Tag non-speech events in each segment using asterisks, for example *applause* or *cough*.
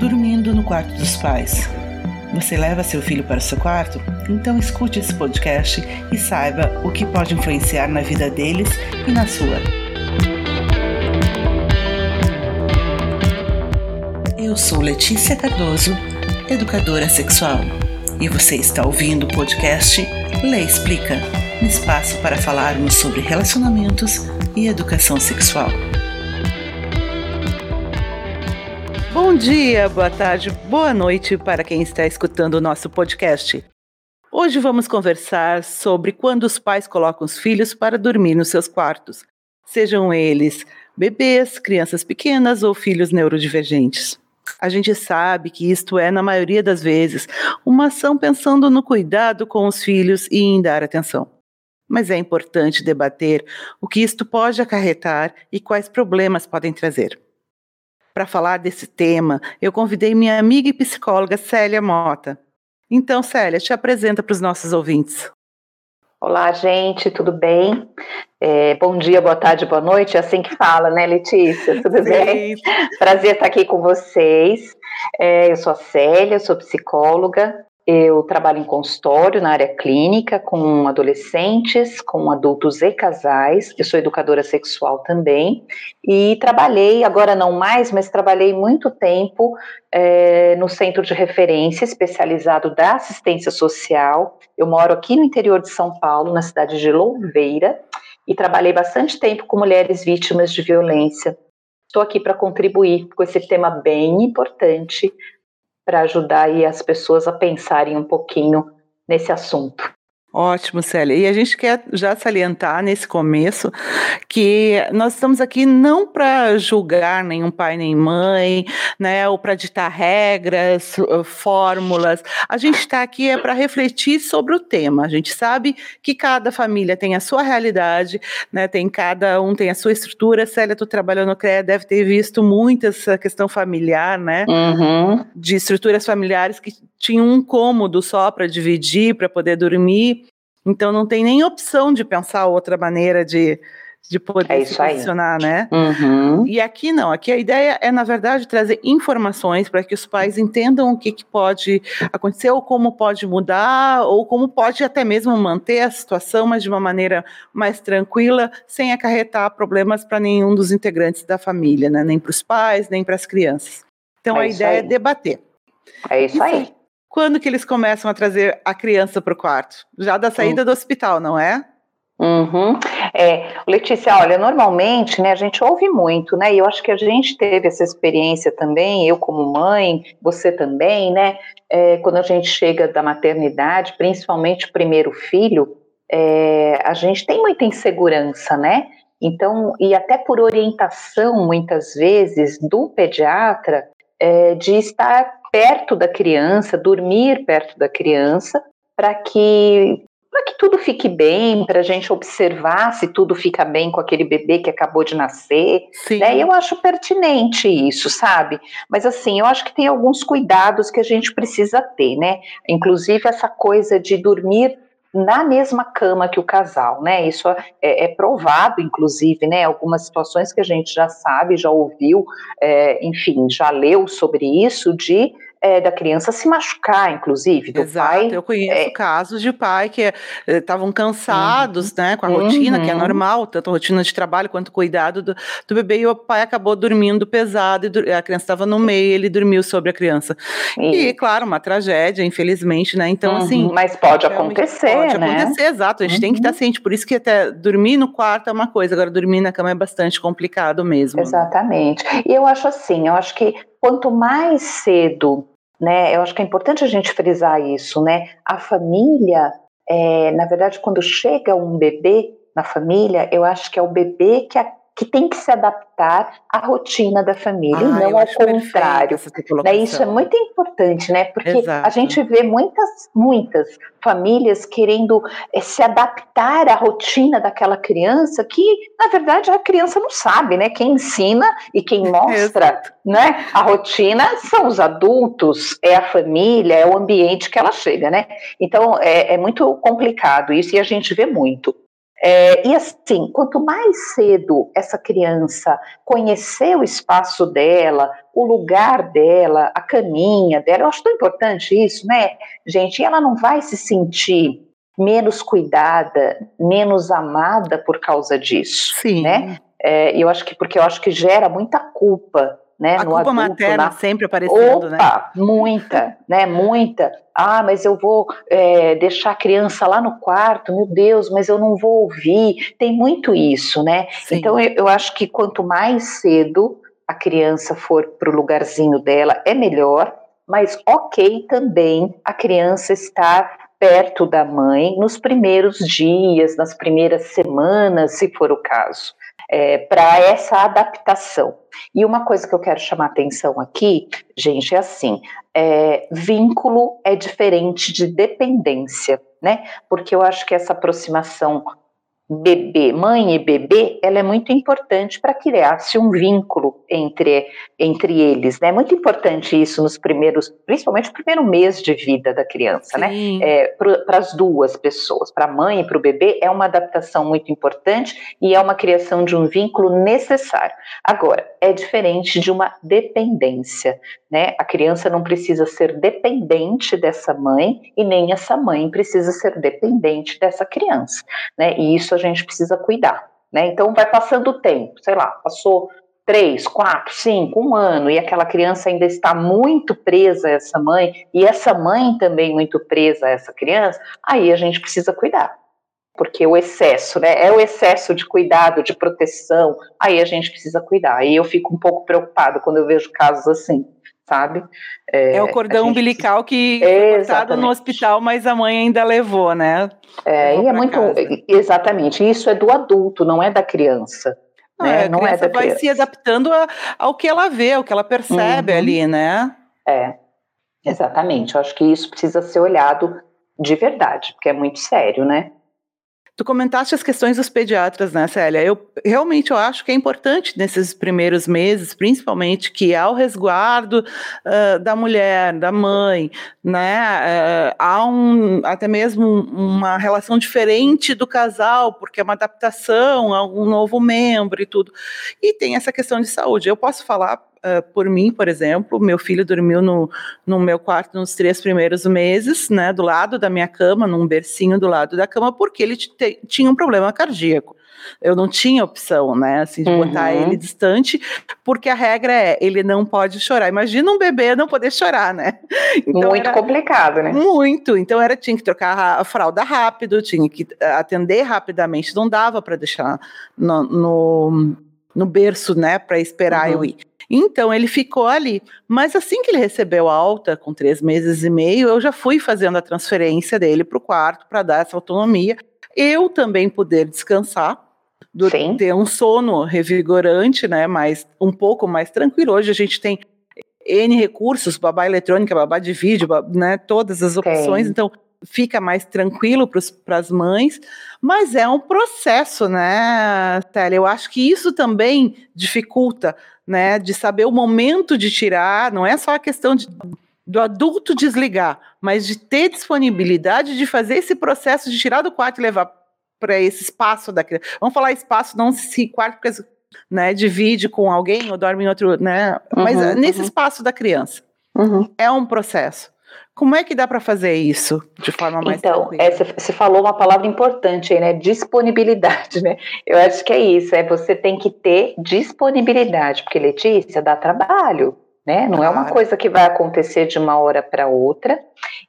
Dormindo no quarto dos pais. Você leva seu filho para o seu quarto? Então escute esse podcast e saiba o que pode influenciar na vida deles e na sua. Eu sou Letícia Cardoso, educadora sexual, e você está ouvindo o podcast Lê Explica um espaço para falarmos sobre relacionamentos e educação sexual. Bom dia, boa tarde, boa noite para quem está escutando o nosso podcast. Hoje vamos conversar sobre quando os pais colocam os filhos para dormir nos seus quartos, sejam eles bebês, crianças pequenas ou filhos neurodivergentes. A gente sabe que isto é, na maioria das vezes, uma ação pensando no cuidado com os filhos e em dar atenção. Mas é importante debater o que isto pode acarretar e quais problemas podem trazer. Para falar desse tema, eu convidei minha amiga e psicóloga Célia Mota. Então, Célia, te apresenta para os nossos ouvintes. Olá, gente, tudo bem? É, bom dia, boa tarde, boa noite, é assim que fala, né, Letícia? Tudo *laughs* Sim. bem? Prazer estar aqui com vocês. É, eu sou a Célia, sou psicóloga, eu trabalho em consultório na área clínica com adolescentes, com adultos e casais. Eu sou educadora sexual também e trabalhei, agora não mais, mas trabalhei muito tempo é, no centro de referência especializado da assistência social. Eu moro aqui no interior de São Paulo, na cidade de Louveira, e trabalhei bastante tempo com mulheres vítimas de violência. Estou aqui para contribuir com esse tema bem importante para ajudar aí as pessoas a pensarem um pouquinho nesse assunto. Ótimo, Célia. E a gente quer já salientar nesse começo que nós estamos aqui não para julgar nenhum pai nem mãe, né, ou para ditar regras, uh, fórmulas. A gente está aqui é para refletir sobre o tema. A gente sabe que cada família tem a sua realidade, né, tem cada um tem a sua estrutura. Célia, tu trabalhou no CREA, deve ter visto muito essa questão familiar, né, uhum. de estruturas familiares que tinham um cômodo só para dividir, para poder dormir então não tem nem opção de pensar outra maneira de, de poder é se posicionar, aí. né? Uhum. E aqui não, aqui a ideia é, na verdade, trazer informações para que os pais entendam o que, que pode acontecer, ou como pode mudar, ou como pode até mesmo manter a situação, mas de uma maneira mais tranquila, sem acarretar problemas para nenhum dos integrantes da família, né? Nem para os pais, nem para as crianças. Então é a ideia é aí. é debater. É isso, isso aí. Quando que eles começam a trazer a criança para o quarto? Já da saída uhum. do hospital, não é? Uhum. É, Letícia, olha, normalmente, né, a gente ouve muito, né, e eu acho que a gente teve essa experiência também, eu como mãe, você também, né, é, quando a gente chega da maternidade, principalmente o primeiro filho, é, a gente tem muita insegurança, né, então, e até por orientação, muitas vezes, do pediatra, é, de estar perto da criança, dormir perto da criança, para que para que tudo fique bem, para a gente observar se tudo fica bem com aquele bebê que acabou de nascer. Sim. Né? Eu acho pertinente isso, sabe? Mas assim, eu acho que tem alguns cuidados que a gente precisa ter, né? Inclusive essa coisa de dormir na mesma cama que o casal, né? Isso é, é, provado, inclusive, né? Algumas situações que a gente já sabe, já ouviu, é, enfim, já leu sobre isso, de é, da criança se machucar, inclusive, do Exato, pai. Eu conheço é, casos de pai que estavam eh, cansados, uhum, né, com a rotina, uhum. que é uhum. normal, tanto a rotina de trabalho quanto o cuidado do, do bebê, e o pai acabou dormindo pesado, e a criança estava no meio, ele dormiu sobre a criança. E, e claro, uma tragédia, infelizmente, né? Então, assim, uhum, assim. Mas pode acontecer, pode né? Pode acontecer, exato. A gente tem que estar uhum. ciente. Por isso que até dormir no quarto é uma coisa, agora dormir na cama é bastante complicado mesmo. Exatamente. E eu acho assim, eu acho que quanto mais cedo né? Eu acho que é importante a gente frisar isso, né? A família, é, na verdade, quando chega um bebê na família, eu acho que é o bebê que, a, que tem que se adaptar à rotina da família, ah, não ao contrário. Né? Isso é muito importante, né? Porque Exato. a gente vê muitas, muitas famílias querendo é, se adaptar à rotina daquela criança, que na verdade a criança não sabe, né? Quem ensina e quem *laughs* mostra, né? A rotina são os adultos, é a família, é o ambiente que ela chega, né? Então é, é muito complicado isso e a gente vê muito. É, e assim, quanto mais cedo essa criança conhecer o espaço dela, o lugar dela, a caminha dela, eu acho tão importante isso, né, gente? E ela não vai se sentir menos cuidada, menos amada por causa disso, Sim. né? É, eu acho que porque eu acho que gera muita culpa né, a culpa adulto, materna na... sempre aparecendo, né? Opa, né? muita, né, muita. Ah, mas eu vou é, deixar a criança lá no quarto, meu Deus, mas eu não vou ouvir. Tem muito isso, né? Sim. Então eu, eu acho que quanto mais cedo a criança for para o lugarzinho dela, é melhor, mas ok também a criança estar perto da mãe nos primeiros dias, nas primeiras semanas, se for o caso é, para essa adaptação. E uma coisa que eu quero chamar atenção aqui, gente, é assim: é, vínculo é diferente de dependência, né? Porque eu acho que essa aproximação bebê, mãe e bebê, ela é muito importante para criar-se um vínculo entre, entre eles, né? É muito importante isso nos primeiros, principalmente no primeiro mês de vida da criança, né? Sim. né? É, para as duas pessoas, para a mãe e para o bebê, é uma adaptação muito importante e é uma criação de um vínculo necessário. Agora, é diferente de uma dependência, né? A criança não precisa ser dependente dessa mãe e nem essa mãe precisa ser dependente dessa criança, né? E isso a gente precisa cuidar, né? Então vai passando o tempo, sei lá, passou três, quatro, cinco, um ano e aquela criança ainda está muito presa a essa mãe e essa mãe também muito presa a essa criança, aí a gente precisa cuidar. Porque o excesso, né? É o excesso de cuidado, de proteção, aí a gente precisa cuidar. Aí eu fico um pouco preocupada quando eu vejo casos assim sabe? É, é o cordão umbilical que foi cortado no hospital, mas a mãe ainda levou, né? É, levou e é muito. Casa. Exatamente, isso é do adulto, não é da criança. Não, né? a não é da vai criança. se adaptando a, ao que ela vê, ao que ela percebe uhum. ali, né? É, exatamente. Eu acho que isso precisa ser olhado de verdade, porque é muito sério, né? Tu comentaste as questões dos pediatras, né, Célia? Eu realmente eu acho que é importante nesses primeiros meses, principalmente, que há o resguardo uh, da mulher, da mãe, né? Uh, há um, até mesmo uma relação diferente do casal, porque é uma adaptação a um novo membro e tudo. E tem essa questão de saúde. Eu posso falar uh, por mim, por exemplo, meu filho dormiu no, no meu quarto nos três primeiros meses, né, do lado da minha cama, num bercinho do lado da cama, porque ele tinha um problema cardíaco. Eu não tinha opção, né, assim, de uhum. botar ele distante, porque a regra é, ele não pode chorar. Imagina um bebê não poder chorar, né? *laughs* Então muito complicado, né? Muito. Então era tinha que trocar a fralda rápido, tinha que atender rapidamente, não dava para deixar no, no, no berço, né, para esperar uhum. eu ir. Então ele ficou ali. Mas assim que ele recebeu a alta, com três meses e meio, eu já fui fazendo a transferência dele para o quarto para dar essa autonomia. Eu também poder descansar, do, ter um sono revigorante, né? Mas um pouco mais tranquilo. Hoje a gente tem N recursos, babá eletrônica, babá de vídeo, né? Todas as opções. Sim. Então fica mais tranquilo para as mães, mas é um processo, né, Thélia? Eu acho que isso também dificulta, né, de saber o momento de tirar, não é só a questão de, do adulto desligar, mas de ter disponibilidade de fazer esse processo de tirar do quarto e levar para esse espaço da criança. Vamos falar espaço, não se quarto, porque né, divide com alguém ou dorme em outro, né? Uhum, mas nesse uhum. espaço da criança. Uhum. É um processo. Como é que dá para fazer isso de forma mais Então, você falou uma palavra importante aí, né? Disponibilidade, né? Eu acho que é isso, é você tem que ter disponibilidade, porque Letícia dá trabalho, né? Não é uma coisa que vai acontecer de uma hora para outra.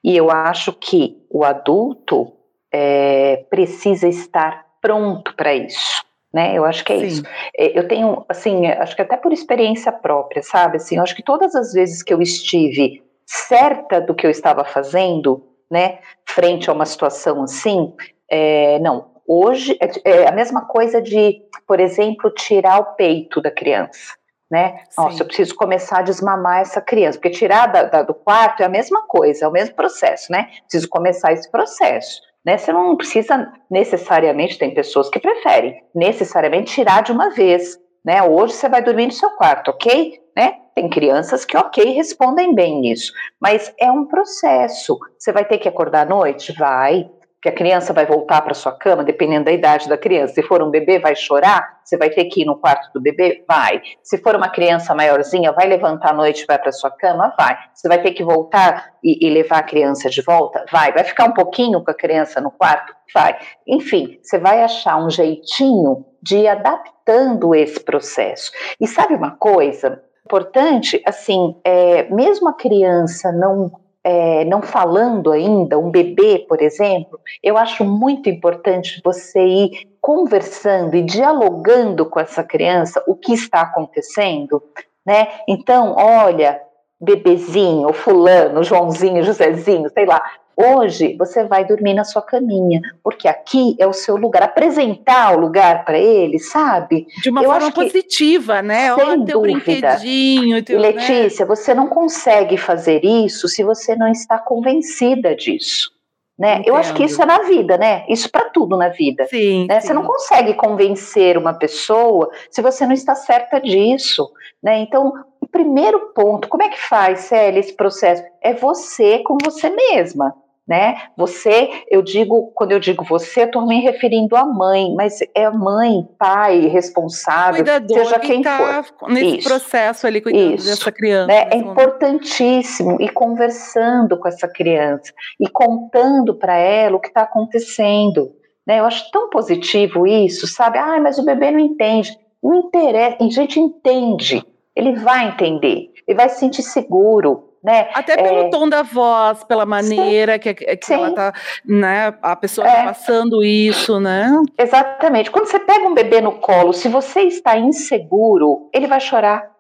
E eu acho que o adulto é, precisa estar pronto para isso. Né, eu acho que é Sim. isso. É, eu tenho, assim, acho que até por experiência própria, sabe? Assim, eu acho que todas as vezes que eu estive certa do que eu estava fazendo, né, frente a uma situação assim, é, não, hoje é, é, a mesma coisa de, por exemplo, tirar o peito da criança, né? Sim. Nossa, eu preciso começar a desmamar essa criança, porque tirar da, da, do quarto é a mesma coisa, é o mesmo processo, né? Preciso começar esse processo. Né, você não precisa necessariamente, tem pessoas que preferem necessariamente tirar de uma vez, né? Hoje você vai dormir no seu quarto, ok? Né? Tem crianças que, ok, respondem bem nisso, mas é um processo. Você vai ter que acordar à noite? Vai. que a criança vai voltar para sua cama, dependendo da idade da criança. Se for um bebê, vai chorar, você vai ter que ir no quarto do bebê? Vai. Se for uma criança maiorzinha, vai levantar à noite vai para sua cama? Vai. Você vai ter que voltar e, e, levar a criança de volta? Vai. Vai ficar um pouquinho com a criança no quarto? Vai. Enfim, você vai achar um jeitinho de ir adaptando esse processo. E sabe uma coisa? Importante, assim, é, mesmo a criança não é, não falando ainda, um bebê, por exemplo, eu acho muito importante você ir conversando e dialogando com essa criança o que está acontecendo, né? Então, olha, bebezinho, fulano, Joãozinho, Josézinho, sei lá, Hoje você vai dormir na sua caminha, porque aqui é o seu lugar. Apresentar o lugar para ele, sabe? De uma Eu forma positiva, né? Sem Olha, teu brinquedinho. Teu, né? Letícia, né? você não consegue fazer isso se você não está convencida disso. Né? Eu acho que isso é na vida, né? Isso para tudo na vida. Sim, né? sim, Você não consegue convencer uma pessoa se você não está certa disso, né? Então, o primeiro ponto, como é que faz, Célia, esse processo? É você com você mesma né? Você, eu digo, quando eu digo você, eu estou me referindo à mãe, mas é a mãe, pai, responsável, Cuidador seja quem tá for. Nesse Isso. processo ali, cuidando Isso. dessa criança. Né? É importantíssimo ir conversando com essa criança e contando para ela o que está acontecendo. Né? Eu acho tão positivo isso, sabe? Ah, mas o bebê não entende. Não interessa, a gente entende. Ele vai entender, ele vai se sentir seguro, né? Até pelo é... tom da voz, pela maneira Sim. que, que ela tá, né? A pessoa é. tá passando isso, né? Exatamente. Quando você pega um bebê no colo, se você está inseguro, ele vai chorar,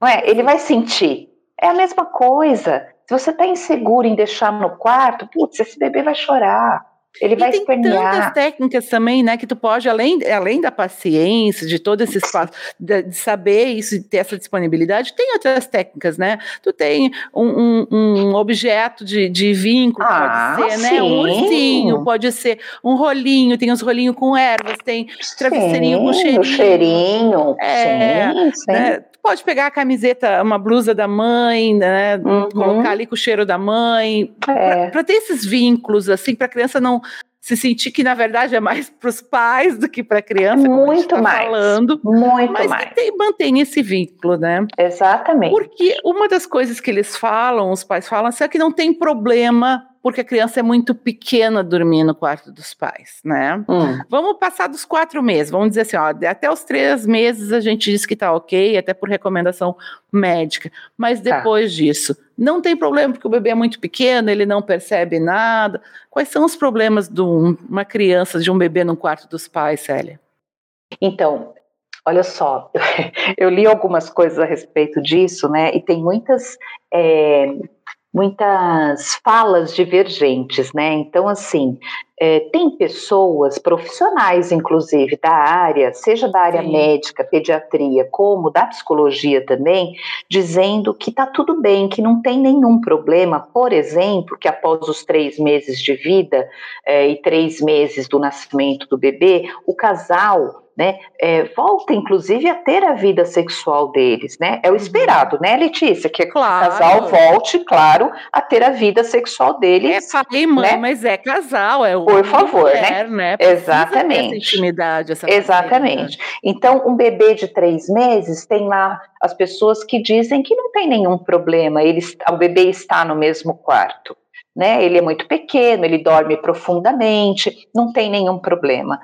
não é? Ele vai sentir. É a mesma coisa. Se você está inseguro em deixar no quarto, putz, esse bebê vai chorar. Ele vai e tem tantas técnicas também, né, que tu pode, além, além da paciência, de todo esse espaço, de, de saber isso e ter essa disponibilidade, tem outras técnicas, né? Tu tem um, um, um objeto de, de vínculo, ah, pode ser, sim. né? Um ursinho, pode ser um rolinho, tem os rolinhos com ervas, tem travesseirinho sim, com cheirinho. cheirinho, é, sim, sim. Né? Pode pegar a camiseta, uma blusa da mãe, né? Uhum. Colocar ali com o cheiro da mãe. É. Para ter esses vínculos, assim, para a criança não se sentir que na verdade é mais *laughs* para os pais do que para a criança, muito tá mais, falando, muito mas mais. tem, mantém esse vínculo, né? Exatamente. Porque uma das coisas que eles falam, os pais falam, é que não tem problema porque a criança é muito pequena dormir no quarto dos pais, né? Hum. Vamos passar dos quatro meses, vamos dizer assim, ó, até os três meses a gente diz que tá ok, até por recomendação médica, mas tá. depois tá. disso, não tem problema porque o bebê é muito pequeno, ele não percebe nada. Quais são os problemas de uma criança, de um bebê no quarto dos pais, Célia? Então, olha só, *laughs* eu li algumas coisas a respeito disso, né? E tem muitas é, muitas falas divergentes, né? Então, assim, é, tem pessoas profissionais, inclusive, da área, seja da área Sim. médica, pediatria, como da psicologia também, dizendo que tá tudo bem, que não tem nenhum problema, por exemplo, que após os três meses de vida é, e três meses do nascimento do bebê, o casal né, é, volta inclusive a ter a vida sexual deles, né? É o uhum. esperado, né, Letícia? Que claro. o casal volte, claro, a ter a vida sexual deles. É, falei, mãe, né? mas é casal, é o Por favor, né? mulher, né? né? Exatamente. Essa intimidade, essa Exatamente. Então, um bebê de três meses tem lá as pessoas que dizem que não tem nenhum problema, ele, o bebê está no mesmo quarto. Né, ele é muito pequeno, ele dorme profundamente, não tem nenhum problema.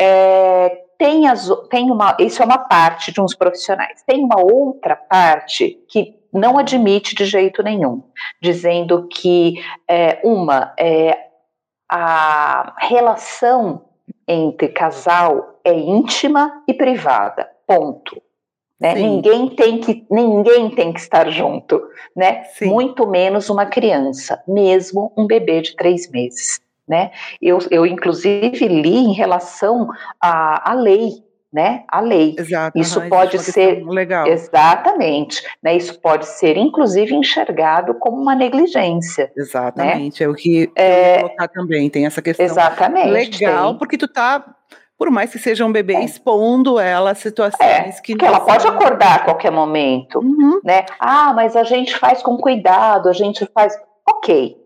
É, tem, as, tem uma, isso é uma parte de uns profissionais. Tem uma outra parte que não admite de jeito nenhum, dizendo que é, uma é a relação entre casal é íntima e privada. Ponto. Né? Ninguém tem que ninguém tem que estar junto, né? Muito menos uma criança, mesmo um bebê de três meses né? Eu, eu inclusive li em relação à, à lei, né? A lei. Exato, isso pode ser legal. exatamente, né? Isso pode ser inclusive enxergado como uma negligência. Né? Exatamente, né? é o que é, eu colocar também. Tem essa questão exatamente, legal, tem. porque tu tá por mais que seja um bebê é. expondo ela a situações é, que, que ela pode acordar a qualquer momento, uhum. né? Ah, mas a gente faz com cuidado, a gente faz, ok,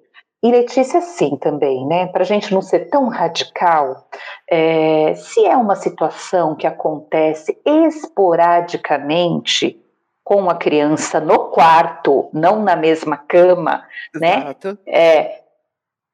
E Letícia, sim, também, né? Para a gente não ser tão radical, é, se é uma situação que acontece esporadicamente com a criança no quarto, não na mesma cama, né? Exato. né? É,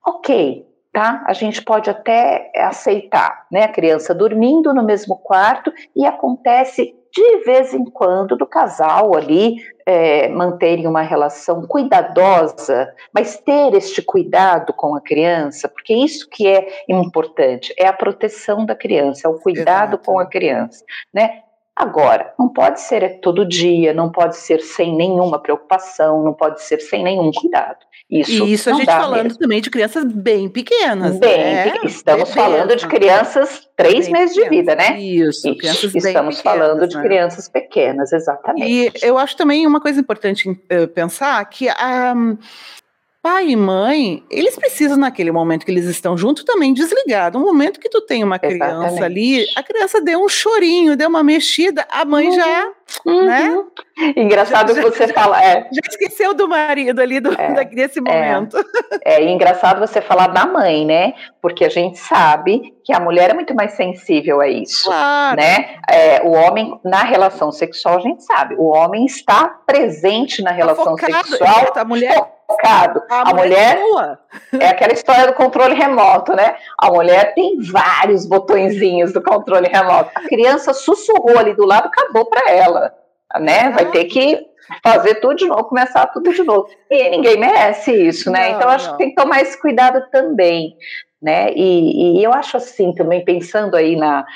ok, tá? A gente pode até aceitar, né? A criança dormindo no mesmo quarto e acontece de vez em quando do casal ali é, manterem uma relação cuidadosa, mas ter este cuidado com a criança, porque isso que é importante, é a proteção da criança, é o cuidado Exato. com a criança, né? Agora, não pode ser todo dia, não pode ser sem nenhuma preocupação, não pode ser sem nenhum cuidado. Isso e isso a gente falando mesmo. também de crianças bem pequenas. Bem, né? estamos Bebê, falando de crianças três meses pequenas. de vida, né? Isso, isso. crianças Estamos pequenas, falando de né? crianças pequenas, exatamente. E eu acho também uma coisa importante uh, pensar que a. Um, pai e mãe, eles precisam, naquele momento que eles estão juntos, também desligar. No momento que tu tem uma criança Exatamente. ali, a criança deu um chorinho, deu uma mexida, a mãe uhum. já, uhum. né? Engraçado já, você já, falar. É. Já esqueceu do marido ali do, é, desse é. momento. É, é engraçado você falar da mãe, né? Porque a gente sabe que a mulher é muito mais sensível a isso. Claro. Né? É, o homem, na relação sexual, a gente sabe, o homem está presente na relação tá focado, sexual. A mulher focado. A, a mulher, mulher é aquela história do controle remoto, né? A mulher tem vários botõezinhos do controle remoto. A criança sussurrou ali do lado, acabou para ela, né? Vai ter que fazer tudo de novo, começar tudo de novo. E ninguém merece isso, né? Não, então acho não. que tem que tomar esse cuidado também. Né? E, e eu acho assim também, pensando aí na,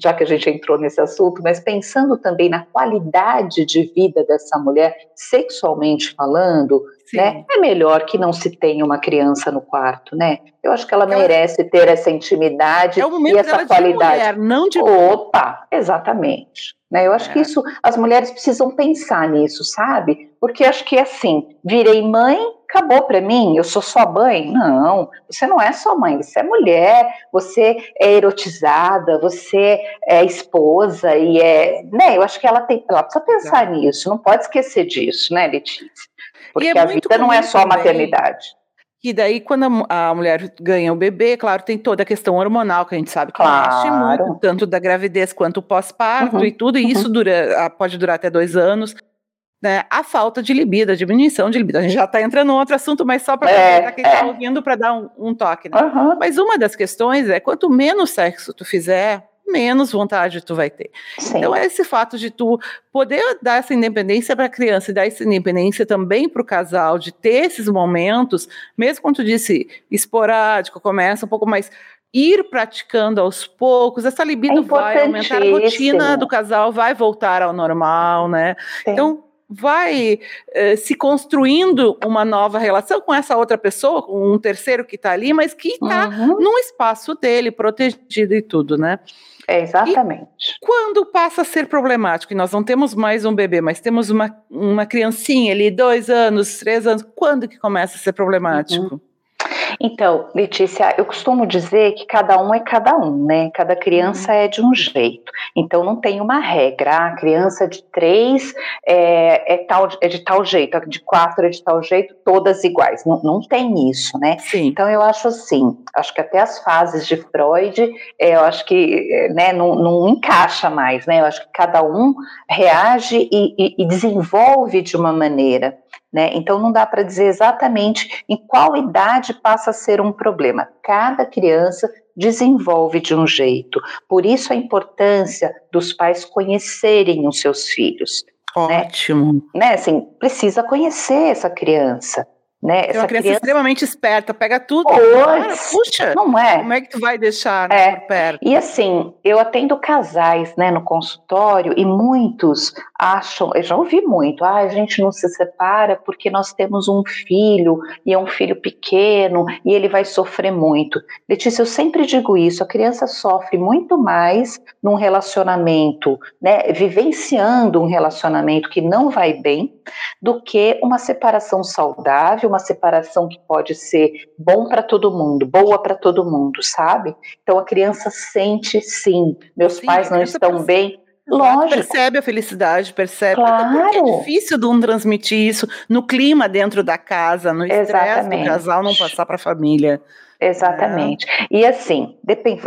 já que a gente entrou nesse assunto, mas pensando também na qualidade de vida dessa mulher, sexualmente falando, né, é melhor que não se tenha uma criança no quarto, né? Eu acho que ela, ela merece ter essa intimidade é e essa qualidade. De mulher, não de Opa, exatamente. Né, eu acho é. que isso, as mulheres precisam pensar nisso, sabe? Porque acho que assim, virei mãe, acabou para mim, eu sou sua mãe. Não, você não é sua mãe, você é mulher, você é erotizada, você é esposa e é, né? Eu acho que ela tem, ela precisa pensar nisso, não pode esquecer disso, né, Letícia? Porque é a vida não é só também, maternidade. E daí, quando a, a, mulher ganha o bebê, claro, tem toda a questão hormonal que a gente sabe que claro. mexe muito, tanto da gravidez quanto o pós-parto uhum, e tudo, e uhum. isso dura, pode durar até dois anos. Né, a falta de libido, a diminuição de libido. A gente já está entrando em outro assunto, mas só para é, quem está é. ouvindo para dar um, um toque. Né? Uhum. Mas uma das questões é quanto menos sexo tu fizer, menos vontade tu vai ter. Sim. Então, é esse fato de tu poder dar essa independência para a criança e dar essa independência também para o casal, de ter esses momentos, mesmo quando tu disse esporádico, começa um pouco mais ir praticando aos poucos, essa libido é vai aumentar, a rotina do casal vai voltar ao normal, né? Sim. Então, vai eh, se construindo uma nova relação com essa outra pessoa, com um terceiro que está ali, mas que está uhum. num espaço dele, protegido e tudo, né? É exatamente. E quando passa a ser problemático, e nós não temos mais um bebê, mas temos uma, uma criancinha ali, dois anos, três anos, quando que começa a ser problemático? Uhum. Então, Letícia, eu costumo dizer que cada um é cada um, né? Cada criança uhum. é de um jeito. Então, não tem uma regra. Ah, a criança de três é, é, tal, é de tal jeito, a de quatro é de tal jeito, todas iguais. Não, não tem isso, né? Sim. Então, eu acho assim, acho que até as fases de Freud, é, eu acho que né, não, não encaixa mais, né? Eu acho que cada um reage e, e, e desenvolve de uma maneira. Né? Então, não dá para dizer exatamente em qual idade passa a ser um problema. Cada criança desenvolve de um jeito. Por isso, a importância dos pais conhecerem os seus filhos. Né? Ótimo. Né? Assim, precisa conhecer essa criança. Né? Essa uma criança, criança, extremamente esperta, pega tudo. Pois, puxa, não é? Como é que tu vai deixar né, é. perto? E assim, eu atendo casais né, no consultório e muitos acham, eu já ouvi muito, ah, a gente não se separa porque nós temos um filho e é um filho pequeno e ele vai sofrer muito. Letícia, eu sempre digo isso, a criança sofre muito mais num relacionamento, né, vivenciando um relacionamento que não vai bem, do que uma separação saudável, uma separação que pode ser bom para todo mundo, boa para todo mundo, sabe? Então a criança sente sim, meus sim, pais não estão bem, Lógico. Percebe a felicidade, percebe. Claro. Porque é difícil de um transmitir isso no clima dentro da casa, no estresse do casal, não passar para a família. Exatamente. É. E assim,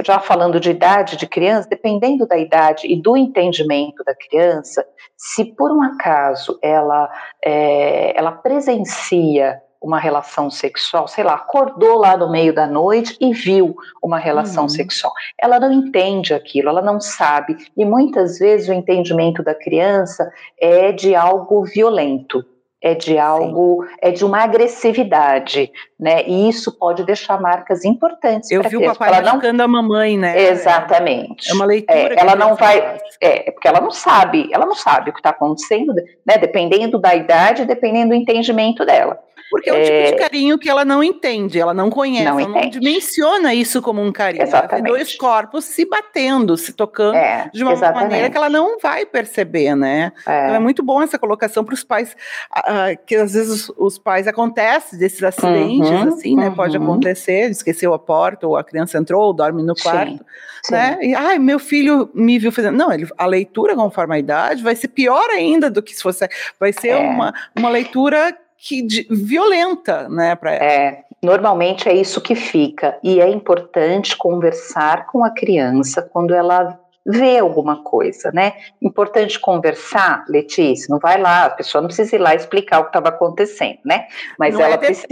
já falando de idade de criança, dependendo da idade e do entendimento da criança, se por um acaso ela, é, ela presencia uma relação sexual, sei lá, acordou lá no meio da noite e viu uma relação uhum. sexual. Ela não entende aquilo, ela não sabe. E muitas vezes o entendimento da criança é de algo violento é de algo, Sim. é de uma agressividade, né? E isso pode deixar marcas importantes. Eu vi o papai machucando não... a mamãe, né? Exatamente. É uma leitura. É, ela não vai, é, porque ela não sabe, ela não sabe o que está acontecendo, né? Dependendo da idade, dependendo do entendimento dela. Porque é o tipo de é. carinho que ela não entende, ela não conhece, não ela entende. não dimensiona isso como um carinho. Exatamente. Ela vê dois corpos se batendo, se tocando é, de uma exatamente. maneira que ela não vai perceber, né? É. Então é muito bom essa colocação para os pais, uh, que às vezes os, os pais acontecem desses acidentes, uhum, assim, né? Uhum. Pode acontecer, esqueceu a porta, ou a criança entrou, ou dorme no quarto, sim, né? Sim. E, ai, meu filho me viu fazendo. Não, ele, a leitura conforme a idade vai ser pior ainda do que se fosse. Vai ser é. uma, uma leitura que de, violenta, né, para ela. É, normalmente é isso que fica e é importante conversar com a criança quando ela vê alguma coisa, né? Importante conversar, Letícia, não vai lá, a pessoa não precisa ir lá explicar o que estava acontecendo, né? Mas não ela é precisa.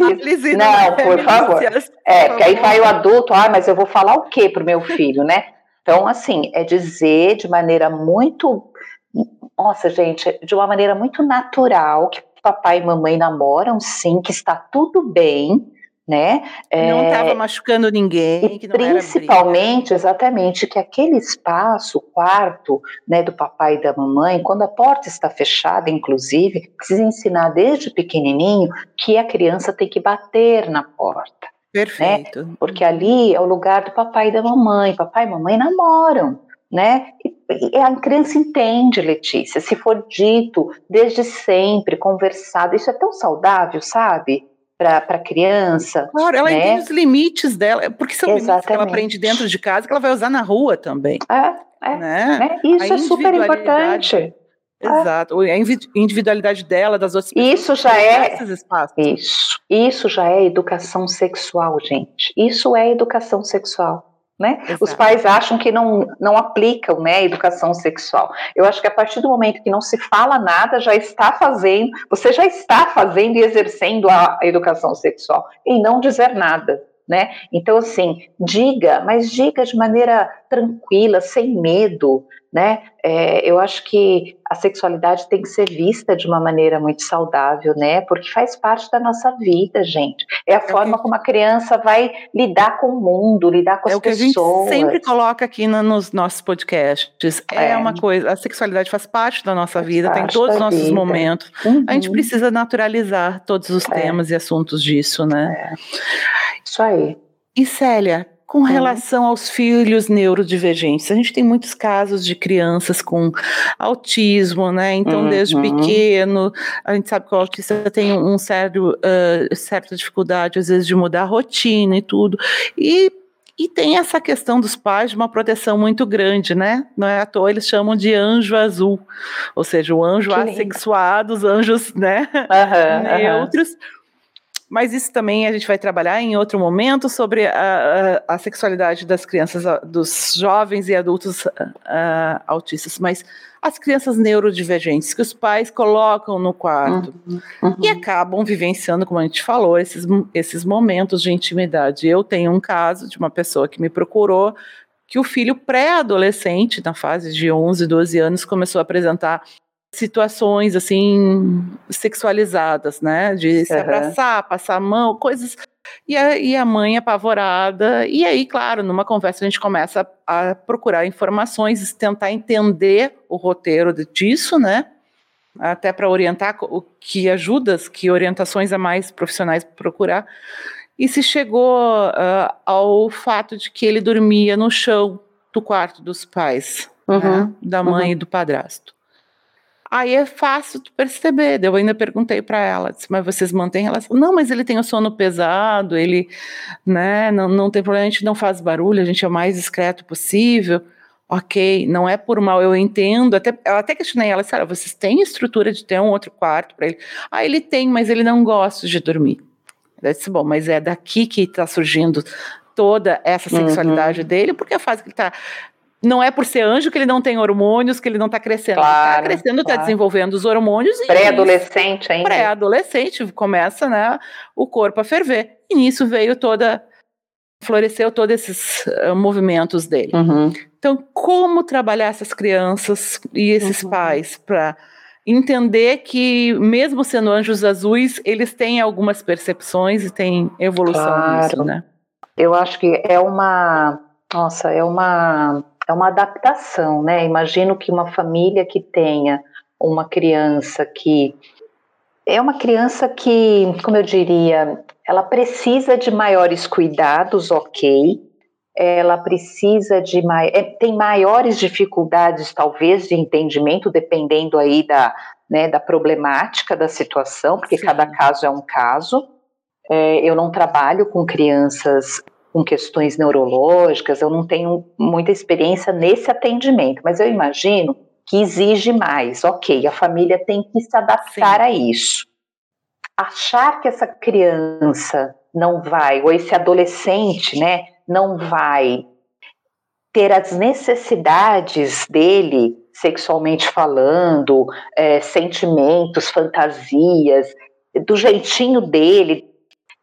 Não, por favor. É, porque aí vai o adulto, ah, mas eu vou falar o que para o meu filho, né? Então, assim, é dizer de maneira muito nossa, gente, de uma maneira muito natural, que papai e mamãe namoram, sim, que está tudo bem, né? Não estava é, machucando ninguém. E principalmente, exatamente, que aquele espaço, o quarto, né, do papai e da mamãe, quando a porta está fechada, inclusive, precisa ensinar desde pequenininho que a criança tem que bater na porta. Perfeito. Né? Porque ali é o lugar do papai e da mamãe. Papai e mamãe namoram né? E a criança entende, Letícia, se for dito desde sempre, conversado, isso é tão saudável, sabe? Para a criança. Claro, ela né? entende os limites dela, porque são Exatamente. limites que ela aprende dentro de casa que ela vai usar na rua também. É, é. Né? né? Isso a é super importante. Exato. A individualidade dela, das outras pessoas. Isso já é. Isso. Isso já é educação sexual, gente. Isso é educação sexual. Né? Os pais acham que não, não aplicam né, a educação sexual. Eu acho que a partir do momento que não se fala nada, já está fazendo, você já está fazendo e exercendo a, a educação sexual, e não dizer nada. Né? Então, assim, diga, mas diga de maneira tranquila, sem medo, né? É, eu acho que a sexualidade tem que ser vista de uma maneira muito saudável, né? Porque faz parte da nossa vida, gente. É a é forma que... como a criança vai lidar com o mundo, lidar com é as pessoas. É o que a gente sempre coloca aqui no, nos nossos podcasts. É, é, uma coisa, a sexualidade faz parte da nossa faz vida, tem todos os nossos vida. momentos. Uhum. A gente uhum. precisa naturalizar todos os é. temas e assuntos disso, né? É. Isso aí. E Célia, com relação aos filhos neurodivergentes, a gente tem muitos casos de crianças com autismo, né? Então, uhum. desde pequeno, a gente sabe que o autista tem um sério, uh, certa dificuldade, às vezes, de mudar a rotina e tudo. E e tem essa questão dos pais de uma proteção muito grande, né? Não é à toa eles chamam de anjo azul, ou seja, o anjo assexuado, os anjos, né? Uhum, *laughs* neutros. Uhum mas isso também a gente vai trabalhar em outro momento sobre a, a, a sexualidade das crianças, dos jovens e adultos uh, autistas, mas as crianças neurodivergentes que os pais colocam no quarto uhum, uhum. e acabam vivenciando, como a gente falou, esses, esses momentos de intimidade. Eu tenho um caso de uma pessoa que me procurou que o filho pré-adolescente, na fase de 11, 12 anos, começou a apresentar situações assim sexualizadas, né? De se uhum. abraçar, passar a mão, coisas. E a, e a mãe apavorada. E aí, claro, numa conversa a gente começa a, a procurar informações, tentar entender o roteiro disso, né? Até para orientar o que ajudas, que orientações a mais profissionais procurar. E se chegou uh, ao fato de que ele dormia no chão do quarto dos pais, uhum. né? da mãe uhum. e do padrasto. Aí é fácil tu perceber. Eu ainda perguntei para ela, disse, mas vocês mantêm relação? Não, mas ele tem o sono pesado, ele, né, não, não tem problema, a gente não faz barulho, a gente é o mais discreto possível. ok, não é por mal, eu entendo. Até, eu até questionei ela, Sara, vocês têm estrutura de ter um outro quarto para ele? Ah, ele tem, mas ele não gosta de dormir. Eu disse, bom, mas é daqui que está surgindo toda essa sexualidade uhum. dele, porque a fase que ele está não é por ser anjo que ele não tem hormônios, que ele não está crescendo. Tá claro, está crescendo, está desenvolvendo os hormônios. Pré-adolescente ainda. Pré-adolescente, começa né, o corpo a ferver. E nisso veio toda, floresceu todos esses uh, movimentos dele. Uhum. Então, como trabalhar essas crianças e esses uhum. pais para entender que, mesmo sendo anjos azuis, eles têm algumas percepções e têm evolução claro. nisso, né? Eu acho que é uma. Nossa, é uma é uma adaptação, né? Imagino que uma família que tenha uma criança que é uma criança que, como eu diria, ela precisa de maiores cuidados, ok. Ela precisa de é, tem maiores dificuldades, talvez, de entendimento, dependendo aí da, né, da problemática da situação, porque Sim. cada caso é um caso. É, eu não trabalho com crianças com questões neurológicas, eu não tenho muita experiência nesse atendimento, mas eu imagino que exige mais. Ok, a família tem que se adaptar Sim. a isso. Achar que essa criança não vai, ou esse adolescente, né, não vai ter as necessidades dele, sexualmente falando, é, sentimentos, fantasias, do jeitinho dele,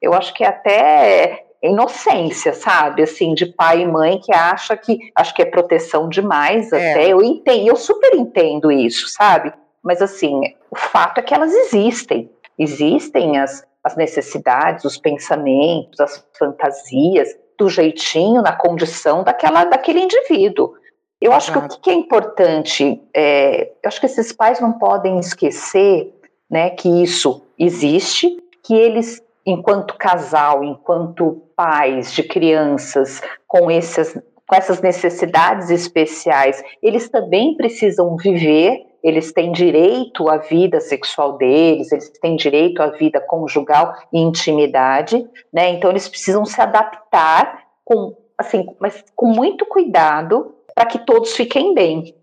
eu acho que até inocência, sabe? Assim, de pai e mãe que acha que acho que é proteção demais é. até. Eu entendo, eu super entendo isso, sabe? Mas assim, o fato é que elas existem. Existem as, as necessidades, os pensamentos, as fantasias, do jeitinho, na condição daquela, daquele indivíduo. Eu acho que o que é importante, é, eu acho que esses pais não podem esquecer né, que isso existe, que eles enquanto casal, enquanto pais de crianças com essas, com essas necessidades especiais, eles também precisam viver, eles têm direito à vida sexual deles, eles têm direito à vida conjugal e intimidade, né? Então eles precisam se adaptar com assim, mas com muito cuidado para que todos fiquem bem.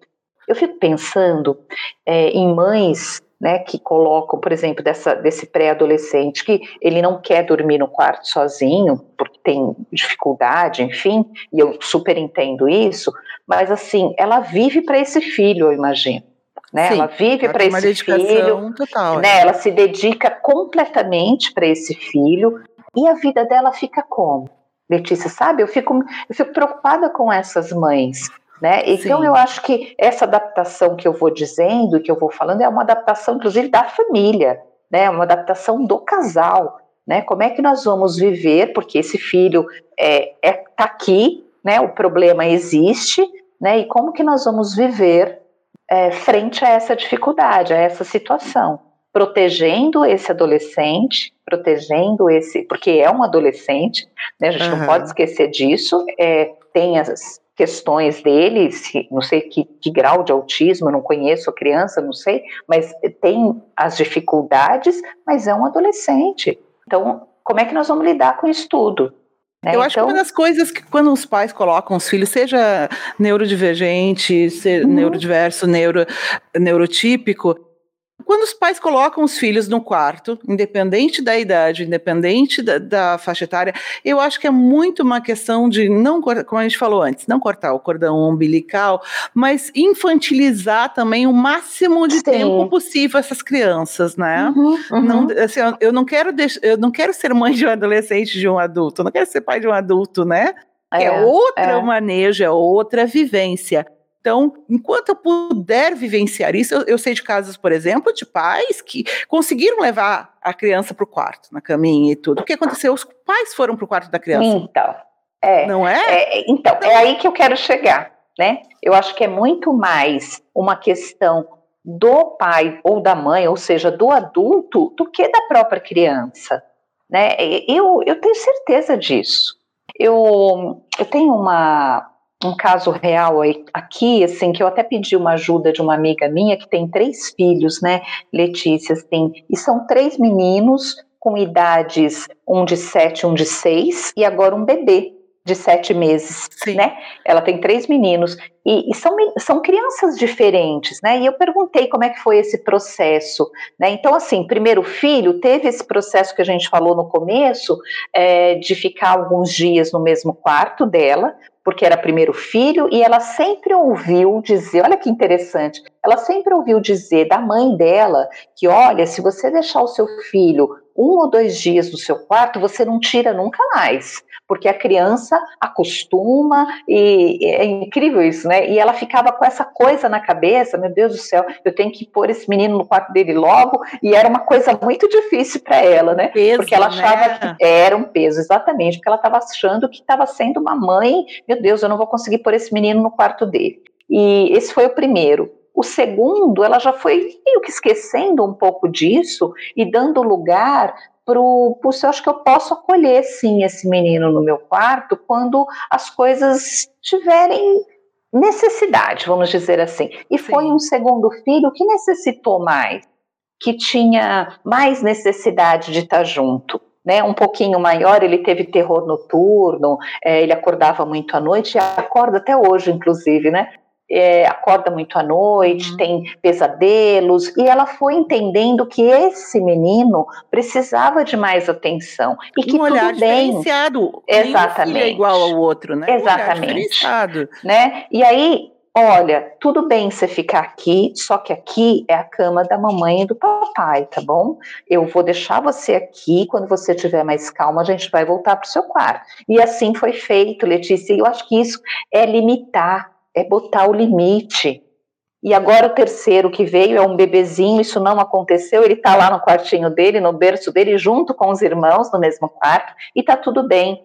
Eu fico pensando é, em mães né, que colocam, por exemplo, dessa, desse pré-adolescente que ele não quer dormir no quarto sozinho, porque tem dificuldade, enfim, e eu super entendo isso, mas assim, ela vive para esse filho, eu imagino. Né? Sim, ela vive para esse filho, total, né? É. Ela se dedica completamente para esse filho e a vida dela fica como? Letícia, sabe? Eu fico, eu fico preocupada com essas mães, né? Então Sim. eu acho que essa adaptação que eu vou dizendo, que eu vou falando, é uma adaptação, inclusive, da família, né? Uma adaptação do casal, né? Como é que nós vamos viver? Porque esse filho é, é tá aqui, né? O problema existe, né? E como que nós vamos viver é, frente a essa dificuldade, a essa situação? Protegendo esse adolescente, protegendo esse, porque é um adolescente, né? A gente uhum. não pode esquecer disso. É, tem as, questões dele, se, não sei que, que, grau de autismo, não conheço a criança, não sei, mas tem as dificuldades, mas é um adolescente. Então, como é que nós vamos lidar com isso tudo? Né? Eu acho então, que uma das coisas que quando os pais colocam os filhos, seja neurodivergente, ser uhum. neurodiverso, neuro, neurotípico, quando os pais colocam os filhos no quarto, independente da idade, independente da, da, faixa etária, eu acho que é muito uma questão de não, como a gente falou antes, não cortar o cordão umbilical, mas infantilizar também o máximo de Sim. tempo possível essas crianças, né? Uhum, uhum. Não, assim, eu não quero eu não quero ser mãe de um adolescente de um adulto, eu não quero ser pai de um adulto, né? É, é outra é. manejo, é outra vivência. Então, enquanto eu puder vivenciar isso, eu, eu, sei de casos, por exemplo, de pais que conseguiram levar a criança para o quarto, na caminha e tudo. O que aconteceu? Os pais foram para o quarto da criança. Então, é. Não é? é então, é aí que eu quero chegar, né? Eu acho que é muito mais uma questão do pai ou da mãe, ou seja, do adulto, do que da própria criança, né? Eu, eu tenho certeza disso. Eu, eu tenho uma, um caso real aqui, assim, que eu até pedi uma ajuda de uma amiga minha que tem três filhos, né, Letícia, tem, e são três meninos com idades, um de sete, um de seis, e agora um bebê, de sete meses, Sim. né? Ela tem três meninos e, e, são, são crianças diferentes, né? E eu perguntei como é que foi esse processo, né? Então, assim, primeiro filho teve esse processo que a gente falou no começo é, de ficar alguns dias no mesmo quarto dela, porque era primeiro filho, e ela sempre ouviu dizer, olha que interessante, ela sempre ouviu dizer da mãe dela que, olha, se você deixar o seu filho um ou dois dias no seu quarto, você não tira nunca mais porque a criança acostuma e é incrível isso, né? E ela ficava com essa coisa na cabeça, meu Deus do céu, eu tenho que pôr esse menino no quarto dele logo, e era uma coisa muito difícil para ela, né? Peso, porque ela achava né? que era um peso, exatamente, porque ela estava achando que estava sendo uma mãe, meu Deus, eu não vou conseguir pôr esse menino no quarto dele. E esse foi o primeiro. O segundo, ela já foi meio que esquecendo um pouco disso e dando lugar pro, pro eu acho que eu posso acolher sim esse menino no meu quarto quando as coisas tiverem necessidade, vamos dizer assim. E sim. foi um segundo filho que necessitou mais, que tinha mais necessidade de estar junto. Né, um pouquinho maior, ele teve terror noturno, é, ele acordava muito à noite, e acorda até hoje, inclusive, né? É, acorda muito à noite, uhum. tem pesadelos, e ela foi entendendo que esse menino precisava de mais atenção e que um olhar tudo bem. diferenciado, exatamente, é igual ao outro, né? Exatamente, um né? E aí, olha, tudo bem você ficar aqui, só que aqui é a cama da mamãe e do papai, tá bom? Eu vou deixar você aqui, quando você tiver mais calma, a gente vai voltar para o seu quarto. E assim foi feito, Letícia. E eu acho que isso é limitar é botar o limite. E agora o terceiro que veio é um bebezinho, isso não aconteceu, ele está lá no quartinho dele, no berço dele, junto com os irmãos no mesmo quarto, e está tudo bem.